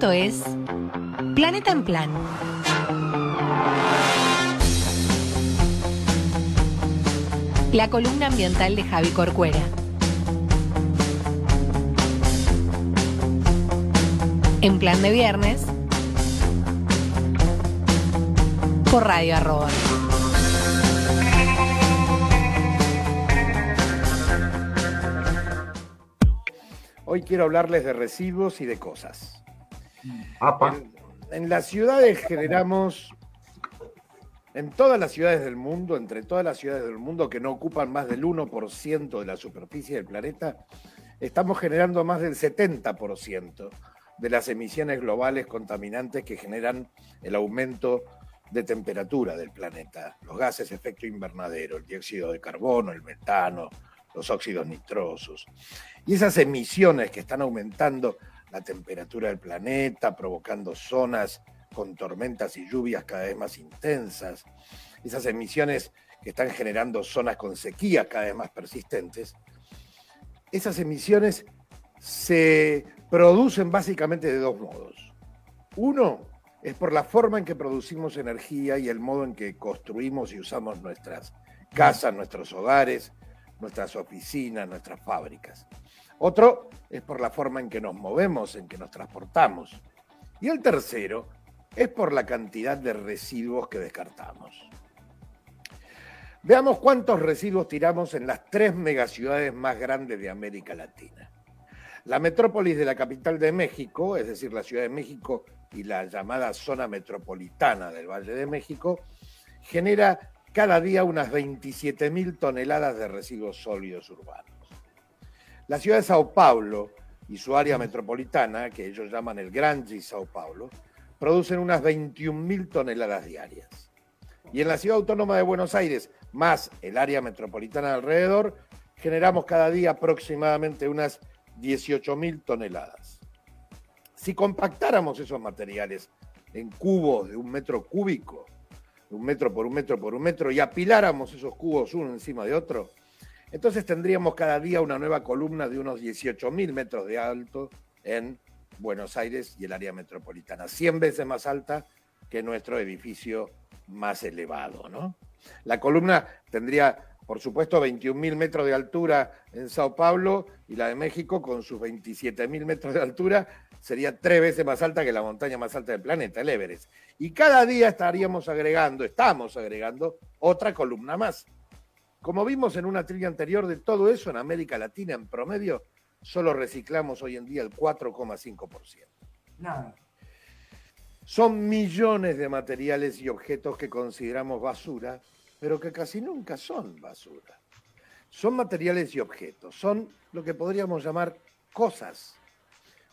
Esto es Planeta en Plan. La columna ambiental de Javi Corcuera. En plan de viernes. Por Radio Arroba. Hoy quiero hablarles de residuos y de cosas. En, en las ciudades generamos, en todas las ciudades del mundo, entre todas las ciudades del mundo que no ocupan más del 1% de la superficie del planeta, estamos generando más del 70% de las emisiones globales contaminantes que generan el aumento de temperatura del planeta, los gases de efecto invernadero, el dióxido de carbono, el metano, los óxidos nitrosos. Y esas emisiones que están aumentando la temperatura del planeta, provocando zonas con tormentas y lluvias cada vez más intensas, esas emisiones que están generando zonas con sequías cada vez más persistentes, esas emisiones se producen básicamente de dos modos. Uno es por la forma en que producimos energía y el modo en que construimos y usamos nuestras casas, nuestros hogares, nuestras oficinas, nuestras fábricas. Otro es por la forma en que nos movemos, en que nos transportamos. Y el tercero es por la cantidad de residuos que descartamos. Veamos cuántos residuos tiramos en las tres megaciudades más grandes de América Latina. La metrópolis de la capital de México, es decir, la Ciudad de México y la llamada zona metropolitana del Valle de México, genera cada día unas 27.000 toneladas de residuos sólidos urbanos. La ciudad de Sao Paulo y su área metropolitana, que ellos llaman el Gran Sao Paulo, producen unas 21.000 toneladas diarias. Y en la ciudad autónoma de Buenos Aires, más el área metropolitana alrededor, generamos cada día aproximadamente unas 18.000 toneladas. Si compactáramos esos materiales en cubos de un metro cúbico, un metro por un metro por un metro, y apiláramos esos cubos uno encima de otro, entonces tendríamos cada día una nueva columna de unos 18.000 metros de alto en Buenos Aires y el área metropolitana, 100 veces más alta que nuestro edificio más elevado. ¿no? La columna tendría, por supuesto, 21.000 metros de altura en Sao Paulo y la de México, con sus 27.000 metros de altura, sería tres veces más alta que la montaña más alta del planeta, el Everest. Y cada día estaríamos agregando, estamos agregando otra columna más. Como vimos en una trilla anterior de todo eso en América Latina en promedio, solo reciclamos hoy en día el 4,5%. Nada. Son millones de materiales y objetos que consideramos basura, pero que casi nunca son basura. Son materiales y objetos, son lo que podríamos llamar cosas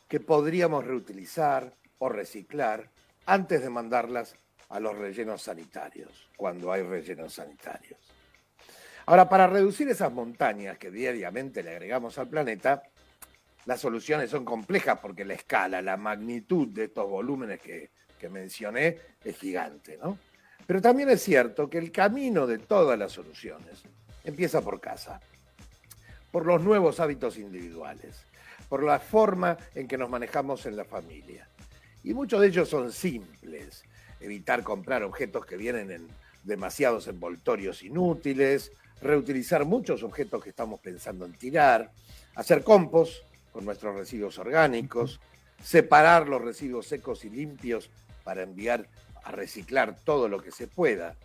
que podríamos reutilizar o reciclar antes de mandarlas a los rellenos sanitarios, cuando hay rellenos sanitarios. Ahora, para reducir esas montañas que diariamente le agregamos al planeta, las soluciones son complejas porque la escala, la magnitud de estos volúmenes que, mencioné es gigante, ¿no? Pero también es cierto que el camino de todas las soluciones empieza por casa, por los nuevos hábitos individuales, por la forma en que nos manejamos en la familia. Y muchos de ellos son simples. Evitar comprar objetos que vienen en demasiados envoltorios inútiles, reutilizar muchos objetos que estamos pensando en tirar, hacer compost con nuestros residuos orgánicos, separar los residuos secos y limpios para enviar a reciclar todo lo que se pueda.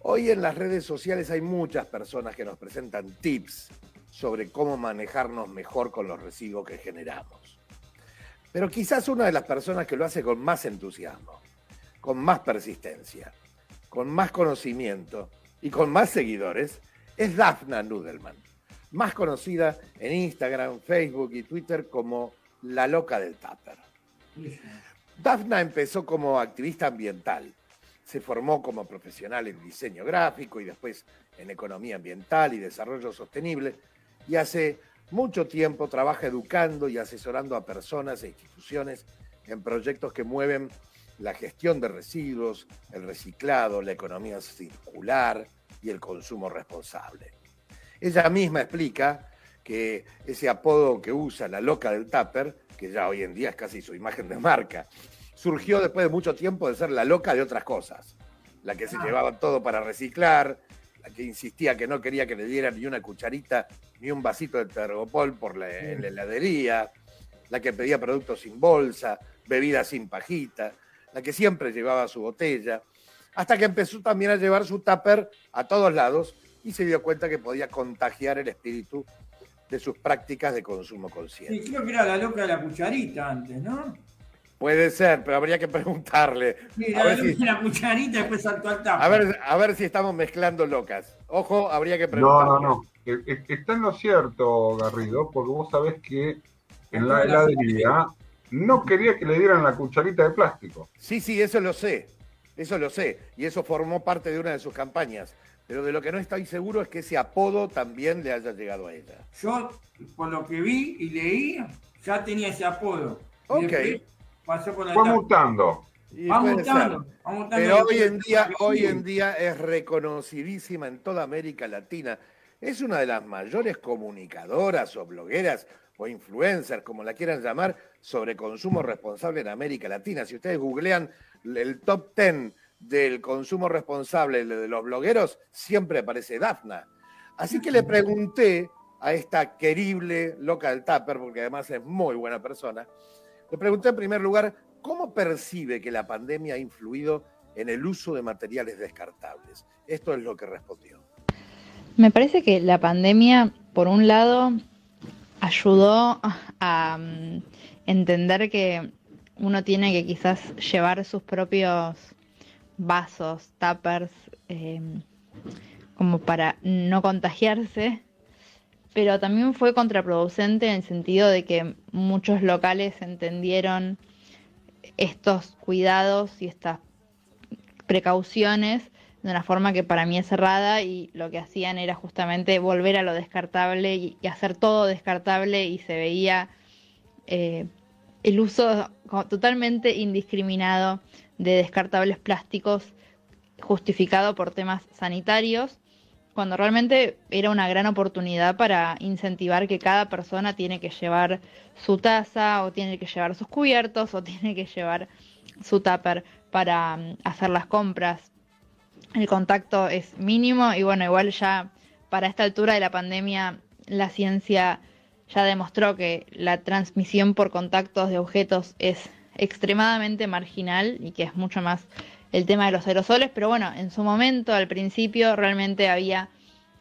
Hoy en las redes sociales hay muchas personas que nos presentan tips sobre cómo manejarnos mejor con los residuos que generamos. Pero quizás una de las personas que lo hace con más entusiasmo, con más persistencia, con más conocimiento y con más seguidores es Daphna Nudelman, más conocida en Instagram, Facebook y Twitter como la loca del Tupper. Daphna empezó como activista ambiental. Se formó como profesional en diseño gráfico y después en economía ambiental y desarrollo sostenible. Y hace mucho tiempo trabaja educando y asesorando a personas e instituciones en proyectos que mueven la gestión de residuos, el reciclado, la economía circular y el consumo responsable. Ella misma explica que ese apodo que usa la loca del tupper, que ya hoy en día es casi su imagen de marca, surgió después de mucho tiempo de ser la loca de otras cosas. La que se Ah. llevaba todo para reciclar, la que insistía que no quería que le dieran ni una cucharita ni un vasito de tergopol por la, en la heladería, la que pedía productos sin bolsa, bebidas sin pajita, la que siempre llevaba su botella, hasta que empezó también a llevar su tupper a todos lados y se dio cuenta que podía contagiar el espíritu de sus prácticas de consumo Sí, consciente. creo que era la loca de la cucharita antes, ¿no? Puede ser, pero habría que preguntarle. Sí, A la ver loca si- de la cucharita y después saltó al tapa. A ver, a ver si estamos mezclando locas. Ojo, habría que No, preguntarle. no, no. E- e- Está en lo cierto, Garrido, porque vos sabés que en la heladería no quería que le dieran la cucharita de plástico. Sí, sí, eso lo sé. Eso lo sé. Y eso formó parte de una de sus campañas. Pero de lo que no estoy seguro es que ese apodo también le haya llegado a ella. Yo, por lo que vi y leí, ya tenía ese apodo. Ok. Pasó por la Fue etapa. mutando. Y Va mutando, va mutando. Pero hoy en día, hoy en día es reconocidísima en toda América Latina. Es una de las mayores comunicadoras o blogueras o influencers, como la quieran llamar, sobre consumo responsable en América Latina. Si ustedes googlean el top 10 del consumo responsable de los blogueros, siempre aparece Dafna. Así que le pregunté a esta querible loca del tupper, porque además es muy buena persona, le pregunté en primer lugar, ¿cómo percibe que la pandemia ha influido en el uso de materiales descartables? Esto es lo que respondió. Me parece que la pandemia, por un lado, ayudó a mm, entender que uno tiene que quizás llevar sus propios vasos, tuppers, eh, como para no contagiarse, pero también fue contraproducente en el sentido de que muchos locales entendieron estos cuidados y estas precauciones de una forma que para mí es cerrada y lo que hacían era justamente volver a lo descartable y, y hacer todo descartable y se veía eh, el uso totalmente indiscriminado de descartables plásticos justificado por temas sanitarios, cuando realmente era una gran oportunidad para incentivar que cada persona tiene que llevar su taza o tiene que llevar sus cubiertos o tiene que llevar su tupper para mm, hacer las compras. El contacto es mínimo y bueno, igual ya para esta altura de la pandemia la ciencia ya demostró que la transmisión por contactos de objetos es extremadamente marginal y que es mucho más el tema de los aerosoles, pero bueno, en su momento, al principio, realmente había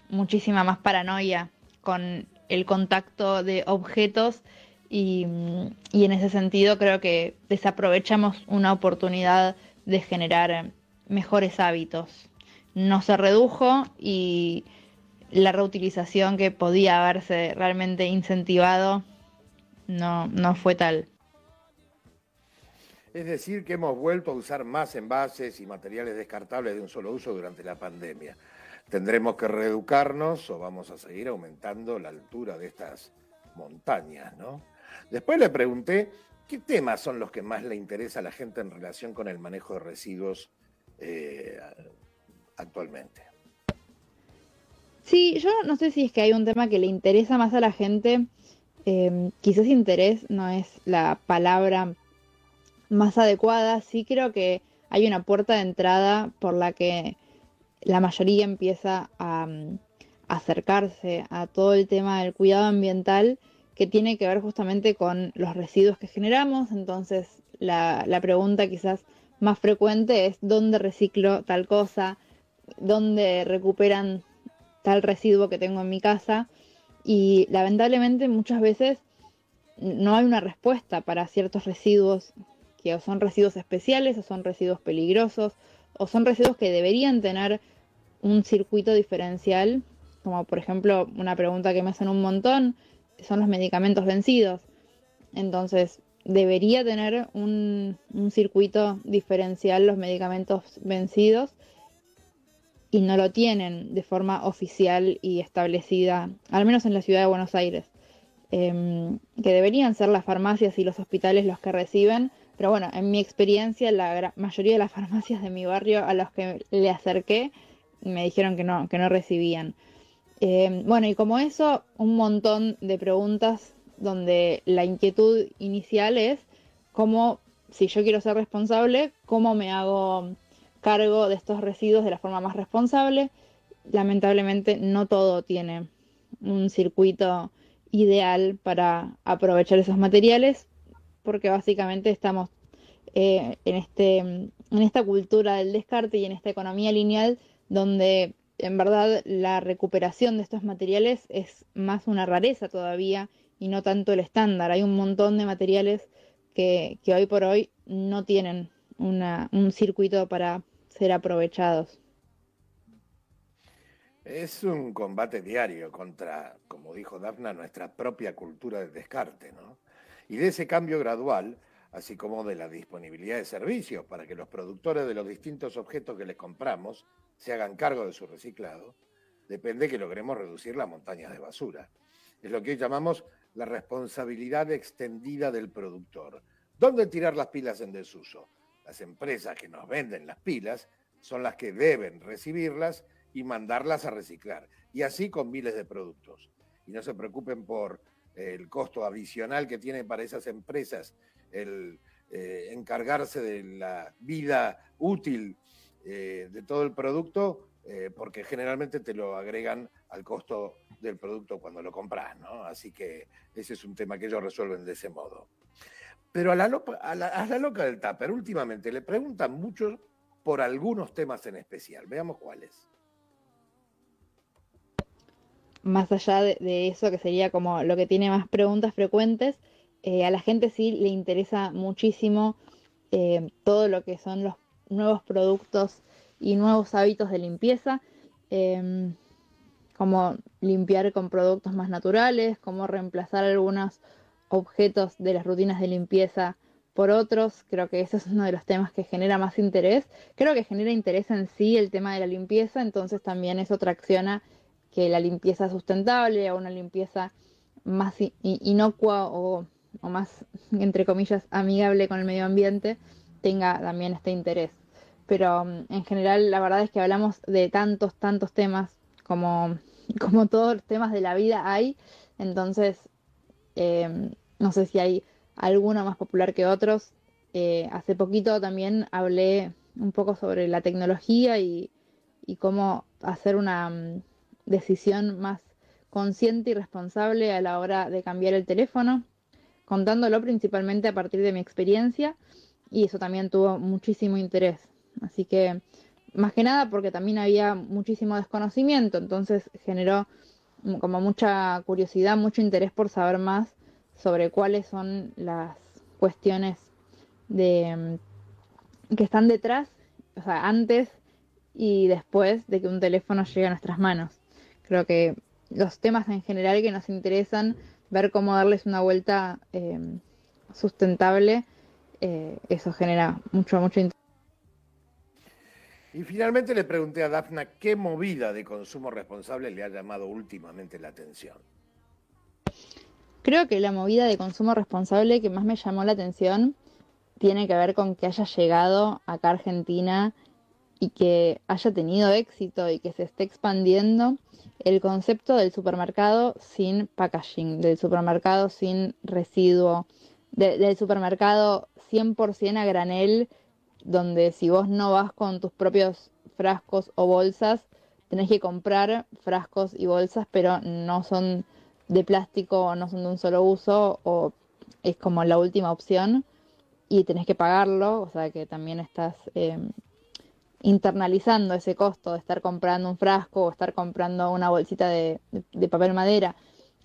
muchísima más paranoia con el contacto de objetos y, en ese sentido creo que desaprovechamos una oportunidad de generar mejores hábitos. No se redujo y la reutilización que podía haberse realmente incentivado no, no fue tal. Es decir, que hemos vuelto a usar más envases y materiales descartables de un solo uso durante la pandemia. ¿Tendremos que reeducarnos o vamos a seguir aumentando la altura de estas montañas, no? Después le pregunté qué temas son los que más le interesa a la gente en relación con el manejo de residuos eh, actualmente. Sí, yo no sé si es que hay un tema que le interesa más a la gente. eh, quizás interés no es la palabra más adecuada. Sí creo que hay una puerta de entrada por la que la mayoría empieza a, mm, acercarse a todo el tema del cuidado ambiental que tiene que ver justamente con los residuos que generamos. Entonces, la, la pregunta quizás más frecuente es dónde reciclo tal cosa, dónde recuperan tal residuo que tengo en mi casa. Y lamentablemente muchas veces no hay una respuesta para ciertos residuos que son residuos especiales o son residuos peligrosos o son residuos que deberían tener un circuito diferencial, como por ejemplo una pregunta que me hacen un montón, son los medicamentos vencidos. Entonces, debería tener un, un circuito diferencial los medicamentos vencidos y no lo tienen de forma oficial y establecida, al menos en la ciudad de Buenos Aires, Em, que deberían ser las farmacias y los hospitales los que reciben, pero bueno, en mi experiencia la mayoría de las farmacias de mi barrio a los que le acerqué me dijeron que no, que no recibían. Eh, bueno, y como eso, un montón de preguntas donde la inquietud inicial es cómo, si yo quiero ser responsable, cómo me hago cargo de estos residuos de la forma más responsable. Lamentablemente no todo tiene un circuito ideal para aprovechar esos materiales, porque básicamente estamos eh, en, este, en esta cultura del descarte y en esta economía lineal donde en verdad la recuperación de estos materiales es más una rareza todavía y no tanto el estándar. Hay un montón de materiales que, que hoy por hoy no tienen una, un circuito para ser aprovechados. Es un combate diario contra, como dijo Dafna, nuestra propia cultura del descarte, ¿no? Y de ese cambio gradual, así como de la disponibilidad de servicios para que los productores de los distintos objetos que les compramos se hagan cargo de su reciclado, depende que logremos reducir las montañas de basura. Es lo que hoy llamamos la responsabilidad extendida del productor. ¿Dónde tirar las pilas en desuso? Las empresas que nos venden las pilas son las que deben recibirlas y mandarlas a reciclar. Y así con miles de productos. Y no se preocupen por eh, el costo adicional que tiene para esas empresas el eh, encargarse de la vida útil eh, de todo el producto, porque generalmente te lo agregan al costo del producto cuando lo compras, ¿no? Así que ese es un tema que ellos resuelven de ese modo. Pero a la, a la, a la loca del Tupper, últimamente le preguntan mucho por algunos temas en especial. Veamos cuáles más allá de, eso, que sería como lo que tiene más preguntas frecuentes, eh, a la gente sí le interesa muchísimo eh, todo lo que son los nuevos productos y nuevos hábitos de limpieza, em, como limpiar con productos más naturales, cómo reemplazar algunos objetos de las rutinas de limpieza por otros. Creo que ese es uno de los temas que genera más interés. Creo que genera interés en sí el tema de la limpieza, entonces también eso tracciona que la limpieza sustentable o una limpieza más inocua o, más, entre comillas, amigable con el medio ambiente tenga también este interés. Pero mm, en general la verdad es que hablamos de tantos, tantos temas como, como todos los temas de la vida hay. Entonces, em, no sé si hay alguno más popular que otros. Eh, hace poquito también hablé un poco sobre la tecnología y cómo hacer una mm, decisión más consciente y responsable a la hora de cambiar el teléfono, contándolo principalmente a partir de mi experiencia y eso también tuvo muchísimo interés. Así que, más que nada porque también había muchísimo desconocimiento, entonces generó como mucha curiosidad, mucho interés por saber más sobre cuáles son las cuestiones de que están detrás, o sea, antes y después de que un teléfono llegue a nuestras manos. Creo que los temas en general que nos interesan, ver cómo darles una vuelta eh, sustentable, eh, eso genera mucho, mucho interés. Y finalmente le pregunté a Dafna qué movida de consumo responsable le ha llamado últimamente la atención. Creo que la movida de consumo responsable que más me llamó la atención tiene que ver con que haya llegado acá a Argentina y que haya tenido éxito y que se esté expandiendo el concepto del supermercado sin packaging, del supermercado sin residuo, del supermercado 100% a granel, donde si vos no vas con tus propios frascos o bolsas, tenés que comprar frascos y bolsas, pero no son de plástico o no son de un solo uso, o es como la última opción y tenés que pagarlo, o sea que también estás eh, internalizando ese costo de estar comprando un frasco o estar comprando una bolsita de, papel madera.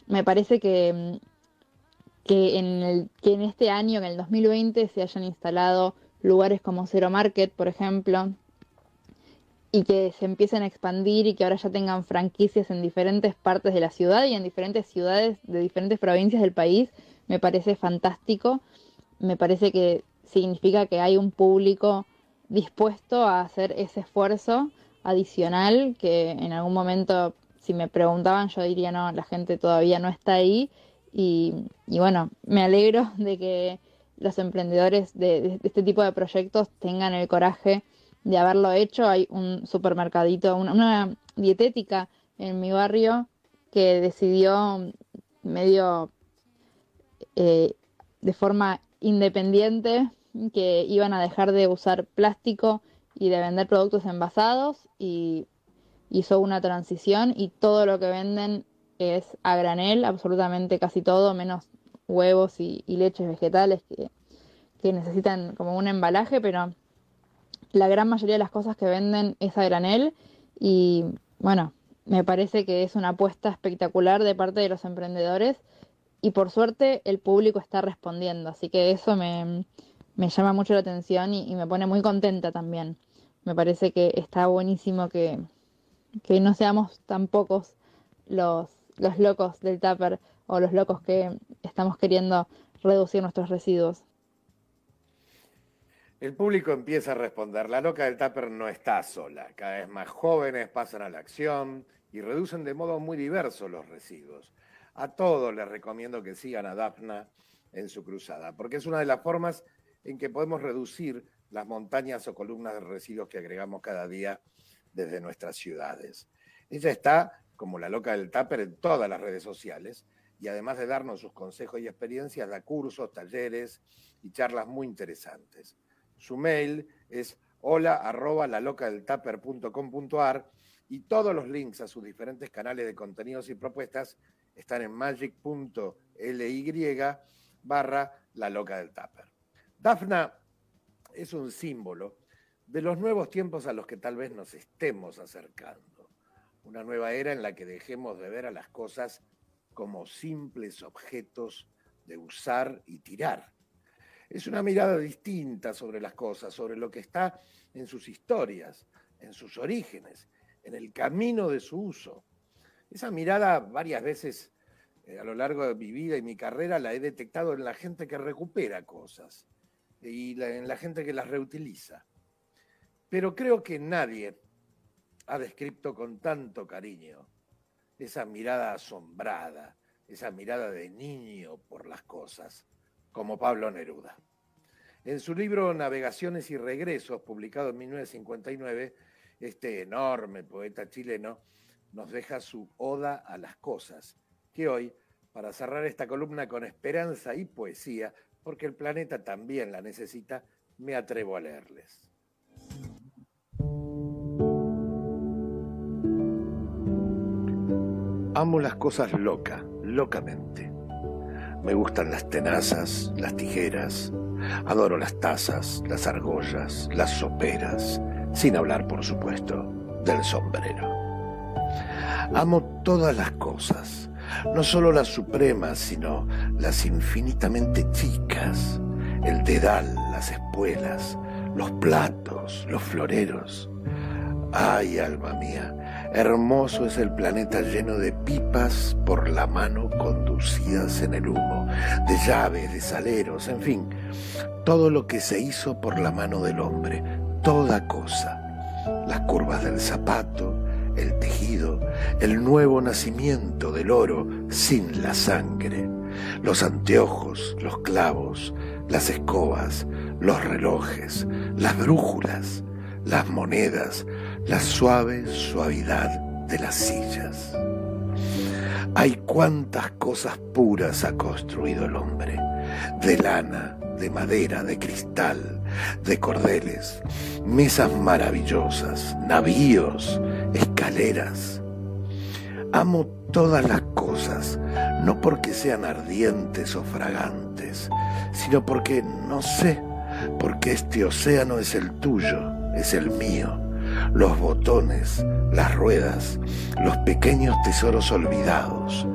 Me parece que, mm, que, en el, que en este año, en el 2020, se hayan instalado lugares como Zero Market, por ejemplo, y que se empiecen a expandir y que ahora ya tengan franquicias en diferentes partes de la ciudad y en diferentes ciudades de diferentes provincias del país, me parece fantástico. Me parece que significa que hay un público dispuesto a hacer ese esfuerzo adicional que en algún momento, si me preguntaban, yo diría, no, la gente todavía no está ahí. Y, bueno, me alegro de que los emprendedores de, este tipo de proyectos tengan el coraje de haberlo hecho. Hay un supermercadito, una, dietética en mi barrio que decidió medio eh, de forma independiente que iban a dejar de usar plástico y de vender productos envasados y hizo una transición y todo lo que venden es a granel, absolutamente casi todo, menos huevos y, leches vegetales que, que necesitan como un embalaje, pero la gran mayoría de las cosas que venden es a granel y bueno, me parece que es una apuesta espectacular de parte de los emprendedores y por suerte el público está respondiendo, así que eso me, llama mucho la atención y, me pone muy contenta también. Me parece que está buenísimo que, no seamos tan pocos los, los locos del tupper o los locos que estamos queriendo reducir nuestros residuos. El público empieza a responder. La loca del tupper no está sola. Cada vez más jóvenes pasan a la acción y reducen de modo muy diverso los residuos. A todos les recomiendo que sigan a Dafna en su cruzada, porque es una de las formas en que podemos reducir las montañas o columnas de residuos que agregamos cada día desde nuestras ciudades. Ella está, como la loca del tupper, en todas las redes sociales y además de darnos sus consejos y experiencias, da cursos, talleres y charlas muy interesantes. Su mail es hola arroba la loca del y todos los links a sus diferentes canales de contenidos y propuestas están en magic.ly barra la loca del tupper. Dafna es un símbolo de los nuevos tiempos a los que tal vez nos estemos acercando. Una nueva era en la que dejemos de ver a las cosas como simples objetos de usar y tirar. Es una mirada distinta sobre las cosas, sobre lo que está en sus historias, en sus orígenes, en el camino de su uso. Esa mirada varias veces eh, a lo largo de mi vida y mi carrera la he detectado en la gente que recupera cosas y en la gente que las reutiliza. Pero creo que nadie ha descrito con tanto cariño esa mirada asombrada, esa mirada de niño por las cosas, como Pablo Neruda. En su libro Navegaciones y Regresos, publicado en 1959, este enorme poeta chileno nos deja su Oda a las Cosas, que hoy, para cerrar esta columna con esperanza y poesía, porque el planeta también la necesita, me atrevo a leerles. Amo las cosas loca, locamente. Me gustan las tenazas, las tijeras, adoro las tazas, las argollas, las soperas, sin hablar, por supuesto, del sombrero. Amo todas las cosas, no solo las supremas, sino las infinitamente chicas, el dedal, las espuelas, los platos, los floreros. Ay, alma mía, hermoso es el planeta lleno de pipas por la mano conducidas en el humo, de llaves, de saleros, en fin, todo lo que se hizo por la mano del hombre, toda cosa, las curvas del zapato, el tejido, el nuevo nacimiento del oro sin la sangre, los anteojos, los clavos, las escobas, los relojes, las brújulas, las monedas, la suave suavidad de las sillas. Hay cuántas cosas puras ha construido el hombre, de lana, de madera, de cristal, de cordeles, mesas maravillosas, navíos, escaleras. Amo todas las cosas, no porque sean ardientes o fragantes, sino porque, no sé, porque este océano es el tuyo, es el mío. Los botones, las ruedas, los pequeños tesoros olvidados,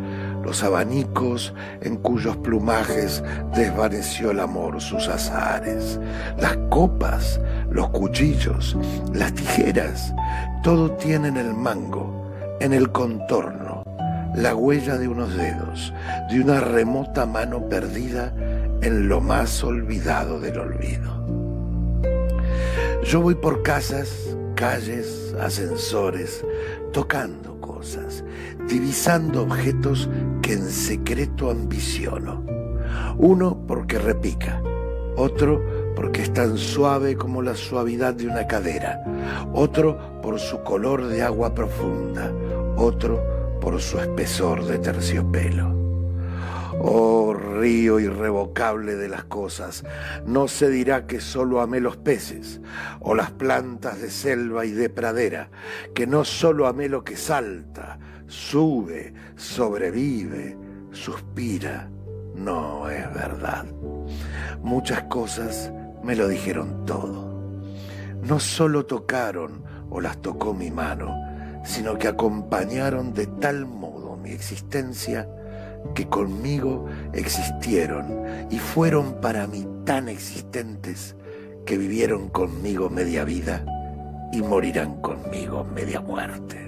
los abanicos en cuyos plumajes desvaneció el amor sus azares, las copas, los cuchillos, las tijeras, todo tiene en el mango, en el contorno, la huella de unos dedos, de una remota mano perdida en lo más olvidado del olvido. Yo voy por casas, calles, ascensores, tocando cosas, divisando objetos que en secreto ambiciono. Uno porque repica, otro porque es tan suave como la suavidad de una cadera, otro por su color de agua profunda, otro por su espesor de terciopelo. Oh río irrevocable de las cosas, no se dirá que solo amé los peces o las plantas de selva y de pradera, que no solo amé lo que salta, sube, sobrevive, suspira. No es verdad. Muchas cosas me lo dijeron todo. No solo tocaron o las tocó mi mano, sino que acompañaron de tal modo mi existencia que conmigo existieron y fueron para mí tan existentes que vivieron conmigo media vida y morirán conmigo media muerte.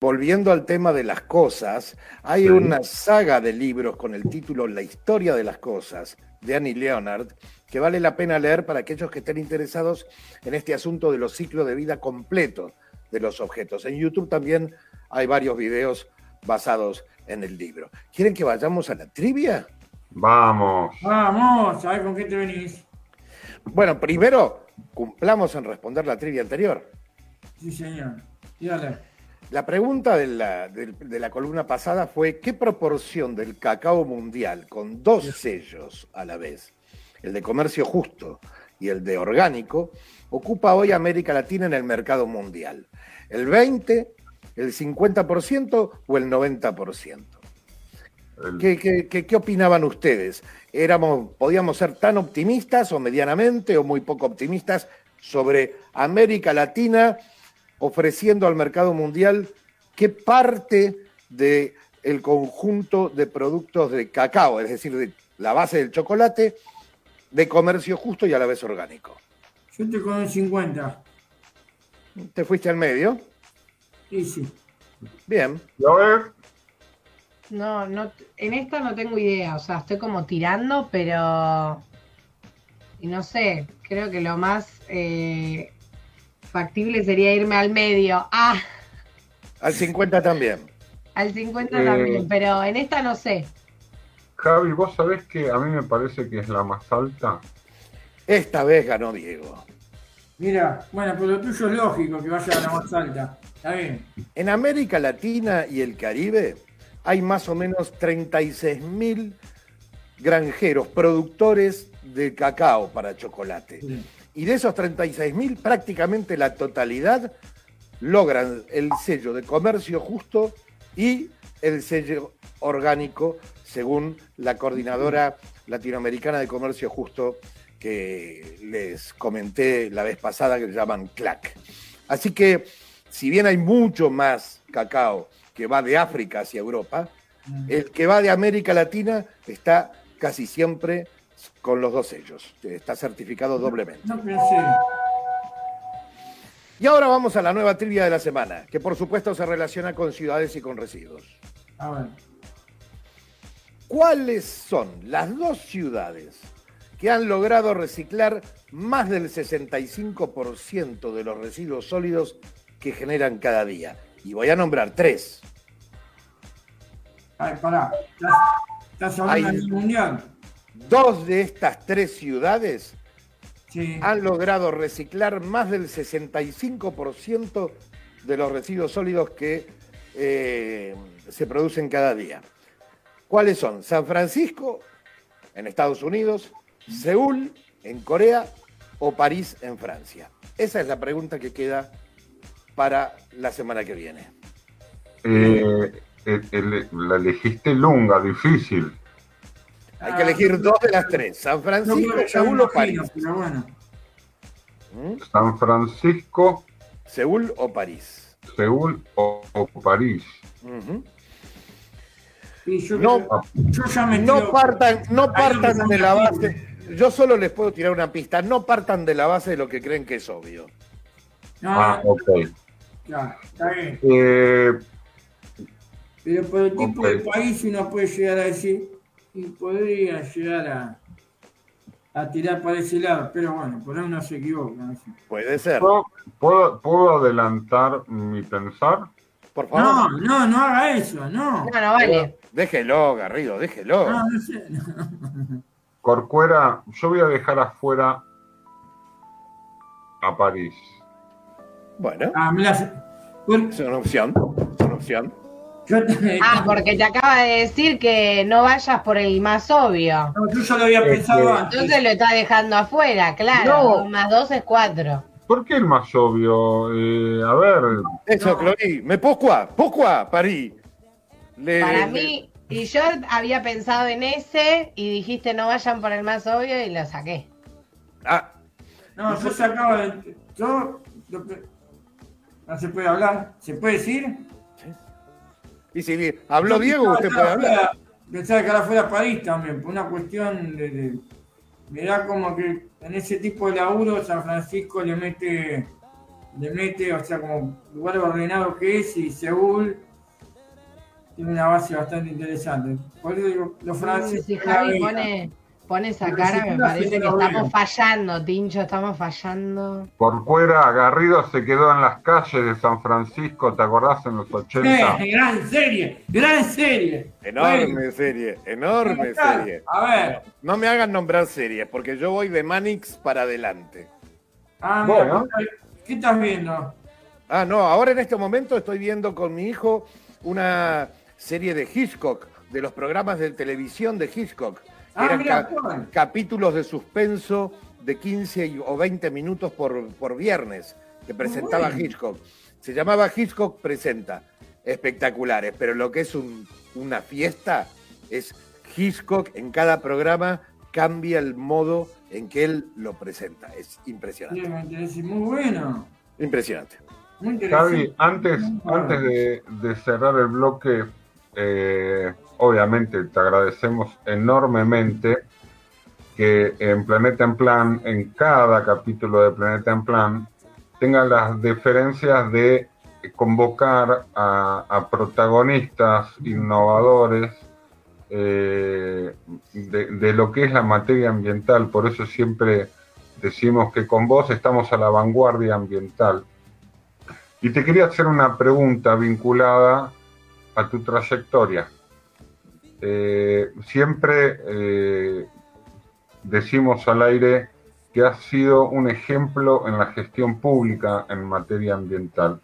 Volviendo al tema de las cosas, hay una saga de libros con el título La historia de las cosas de Annie Leonard que vale la pena leer para aquellos que estén interesados en este asunto de los ciclos de vida completos de los objetos. En YouTube también hay varios videos basados en el libro. ¿Quieren que vayamos a la trivia? Vamos. Vamos, a ver con qué te venís. Bueno, primero cumplamos en responder la trivia anterior. Sí, señor. Y dale. La pregunta de la, de, de la columna pasada fue, ¿qué proporción del cacao mundial con dos sellos a la vez, el de comercio justo y el de orgánico, ocupa hoy América Latina en el mercado mundial? ¿El 20, el 50% o el 90%? El- ¿Qué, qué, qué- qué opinaban ustedes? ¿Éramos, ¿Podíamos ser tan optimistas o medianamente o muy poco optimistas sobre América Latina ofreciendo al mercado mundial qué parte del el conjunto de productos de cacao, es decir, de la base del chocolate, de comercio justo y a la vez orgánico? Yo te con el 50. ¿Te fuiste al medio? Y sí. Bien. A ver, No, no, en esta no tengo idea, o sea, estoy como tirando, pero y no sé, creo que lo más eh, factible sería irme al medio, ah, Al 50 también. al 50 Eh. también, pero en esta no sé. Javi, vos sabés que a mí me parece que es la más alta. Esta vez ganó Diego. Mira, bueno, pero lo tuyo es lógico que vaya a la más alta. Está bien. En América Latina y el Caribe hay más o menos 36 mil granjeros, productores de cacao para chocolate. Sí. Y de esos 36 mil, prácticamente la totalidad logran el sello de comercio justo y el sello orgánico, según la coordinadora latinoamericana de comercio justo que les comenté la vez pasada, que se llaman CLAC. Así que, si bien hay mucho más cacao que va de África hacia Europa, el que va de América Latina está casi siempre con los dos sellos. Está certificado doblemente. No. Y ahora vamos a la nueva trivia de la semana, que por supuesto se relaciona con ciudades y con residuos. A ver. ¿Cuáles son las dos ciudades que han logrado reciclar más del 65% de los residuos sólidos que generan cada día? Y voy a nombrar tres. Ay, pará. ¿Estás, estás hablando mundial? Dos de estas tres ciudades Sí. han logrado reciclar más del 65% de los residuos sólidos que eh, se producen cada día. ¿Cuáles son? San Francisco, en Estados Unidos, Seúl, en Corea, o París, en Francia. Esa es la pregunta que queda para la semana que viene. Eh, el- el- la elegiste lunga, difícil. Hay que elegir dos de las tres, San Francisco, Seúl o París. imagino, pero bueno. ¿Mm? San Francisco, Seúl o París. Seúl o, o París. Ujú. Sí, yo, No, yo ya me No partan, no no partan de la base. Yo solo les puedo tirar una pista. No partan de la base de lo que creen que es obvio. No, Ah, ok. claro, está bien. Eh, Pero por el tipo de país uno puede llegar a decir y podría llegar a, a tirar para ese lado, pero bueno, por ahí uno se equivoca. no. Puede ser. ¿puedo, puedo, puedo adelantar mi pensar? Por favor. No, no, no haga eso, no. No, no vale. Déjelo, Garrido, déjelo. No, no sé. no. Corcuera, yo voy a dejar afuera a París. Bueno, Ah, me la- Bueno, es una opción, es una opción. Ah, porque te acaba de decir que no vayas por el más obvio. no, yo ya lo había pensado antes. Entonces lo está dejando afuera, claro. No. Más dos es cuatro. ¿Por qué el más obvio? Eh, a ver, Eso, No. Clori, me pourquoi, pourquoi, París. Le- Para le- mí, y yo había pensado en ese y dijiste no vayan por el más obvio y lo saqué. Ah, No, yo se acaba de. Yo. lo que- No se puede hablar. ¿Se puede decir? y si bien habló Yo Diego, pensaba usted que puede hablar. fuera- Pensaba que ahora fuera París también, por una cuestión de, de- Mirá como que en ese tipo de laburo San Francisco le mete. Le mete, o sea, como lugar ordenado que es y Seúl tiene una base bastante interesante. Por eso digo, los franceses. Si la Javi veían. pone, pone esa cara, si me parece sí que estamos fallando, Tincho, estamos fallando. por fuera, Garrido se quedó en las calles de San Francisco, ¿te acordás? En los 80. Eh, gran serie, gran serie. Enorme Bueno, serie, enorme serie. A ver. No me hagan nombrar series, porque yo voy de Manix para adelante. Ah, mira, Bueno. ¿qué estás viendo? Ah, no, ahora en este momento estoy viendo con mi hijo una serie de Hitchcock, de los programas de televisión de Hitchcock. Ah, Eran capítulos de suspenso de 15 y- o 20 minutos por, por viernes que presentaba Bueno. Hitchcock. Se llamaba Hitchcock Presenta. Espectaculares, pero lo que es un- una fiesta es Hitchcock en cada programa cambia el modo en que él lo presenta. Es impresionante. muy bueno. Impresionante. Muy interesante. Javi, antes, antes de, de cerrar el bloque, eh, obviamente te agradecemos enormemente que en Planeta en Plan, en cada capítulo de Planeta en Plan, tenga las diferencias de convocar a, protagonistas innovadores eh, de lo que es la materia ambiental. Por eso siempre decimos que con vos estamos a la vanguardia ambiental. Y te quería hacer una pregunta vinculada a tu trayectoria. Eh, siempre eh, decimos al aire que has sido un ejemplo en la gestión pública en materia ambiental.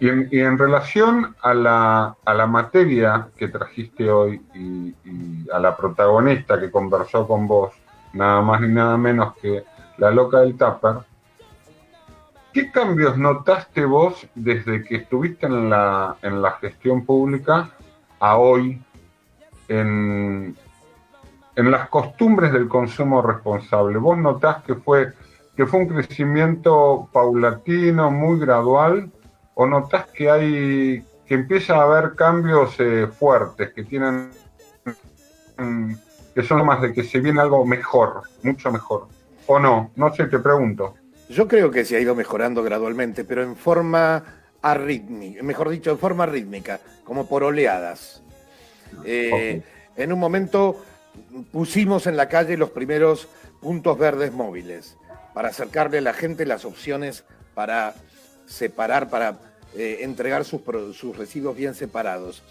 Y en, y en relación a la, a la materia que trajiste hoy y, y a la protagonista que conversó con vos, nada más ni nada menos que la loca del Tupper, ¿Qué cambios notaste vos desde que estuviste en la, en la gestión pública a hoy en, en las costumbres del consumo responsable? ¿Vos notás que fue, que fue un crecimiento paulatino, muy gradual? ¿O notás que hay que empieza a haber cambios eh, fuertes que tienen que son más de que se viene algo mejor, mucho mejor? ¿O no? No sé, te pregunto. Yo creo que se ha ido mejorando gradualmente, pero en forma arrítmica, mejor dicho, en forma rítmica, como por oleadas. Eh, En un momento pusimos en la calle los primeros puntos verdes móviles para acercarle a la gente las opciones para separar, para eh, entregar sus, residuos bien separados.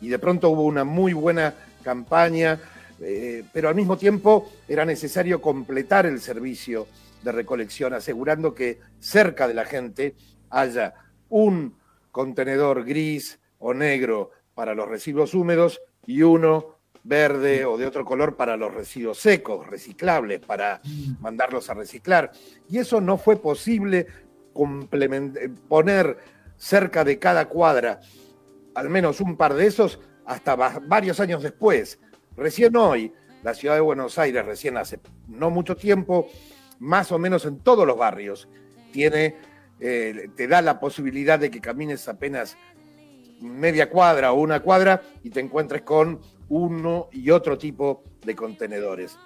Y de pronto hubo una muy buena campaña, eh, pero al mismo tiempo era necesario completar el servicio de recolección, asegurando que cerca de la gente haya un contenedor gris o negro para los residuos húmedos y uno verde o de otro color para los residuos secos, reciclables, para mandarlos a reciclar. Y eso no fue posible eh, poner cerca de cada cuadra al menos un par de esos hasta va- varios años después. Recién hoy, la ciudad de Buenos Aires, recién hace no mucho tiempo, más o menos en todos los barrios, tiene, eh, te da la posibilidad de que camines apenas media cuadra o una cuadra y te encuentres con uno y otro tipo de contenedores.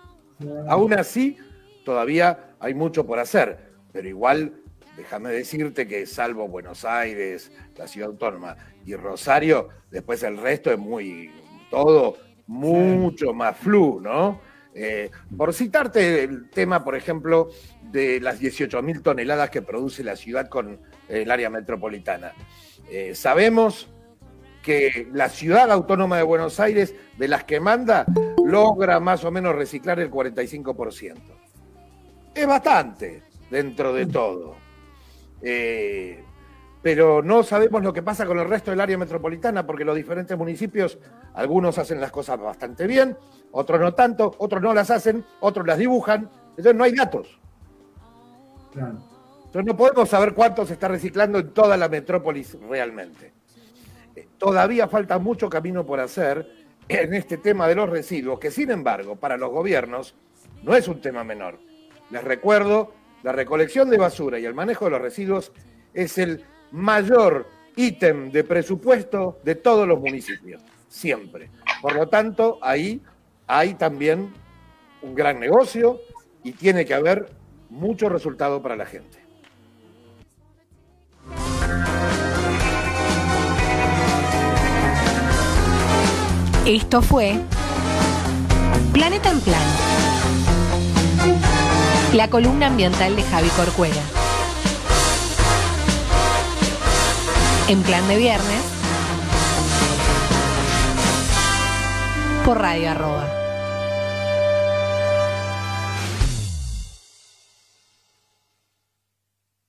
Aún así, todavía hay mucho por hacer, pero igual, déjame decirte que salvo Buenos Aires, la ciudad autónoma y Rosario, después el resto es muy, todo mucho más flu, ¿no? Eh, por citarte el tema, por ejemplo, de las 18.000 toneladas que produce la ciudad con el área metropolitana. Eh, sabemos que la ciudad autónoma de Buenos Aires, de las que manda, logra más o menos reciclar el 45%. Es bastante, dentro de todo. Eh, pero no sabemos lo que pasa con el resto del área metropolitana, porque los diferentes municipios, algunos hacen las cosas bastante bien, otros no tanto, otros no las hacen, otros las dibujan, entonces no hay datos. Entonces no podemos saber cuánto se está reciclando en toda la metrópolis realmente. Todavía falta mucho camino por hacer en este tema de los residuos, que sin embargo para los gobiernos no es un tema menor. Les recuerdo, la recolección de basura y el manejo de los residuos es el mayor ítem de presupuesto de todos los municipios, siempre. Por lo tanto, ahí hay también un gran negocio y tiene que haber mucho resultado para la gente. Esto fue Planeta en Plan, la columna ambiental de Javi Corcuera. En plan de viernes, por Radio Arroba.